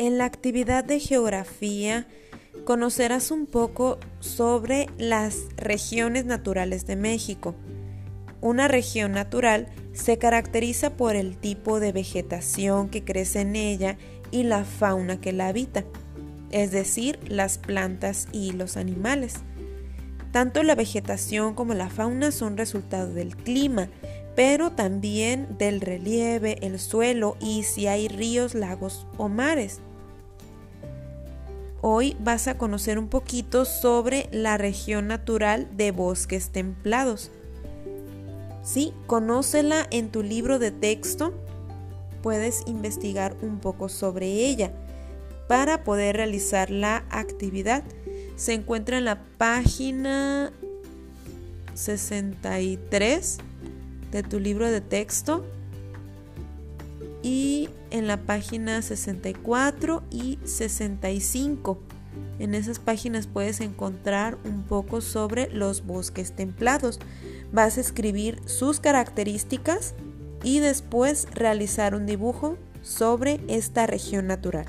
En la actividad de geografía conocerás un poco sobre las regiones naturales de México. Una región natural se caracteriza por el tipo de vegetación que crece en ella y la fauna que la habita, es decir, las plantas y los animales. Tanto la vegetación como la fauna son resultado del clima, pero también del relieve, el suelo y si hay ríos, lagos o mares. Hoy vas a conocer un poquito sobre la región natural de bosques templados. Sí, conócela en tu libro de texto. Puedes investigar un poco sobre ella para poder realizar la actividad. Se encuentra en la página 63 de tu libro de texto y en la página 64 y 65. En esas páginas puedes encontrar un poco sobre los bosques templados. Vas a escribir sus características y después realizar un dibujo sobre esta región natural.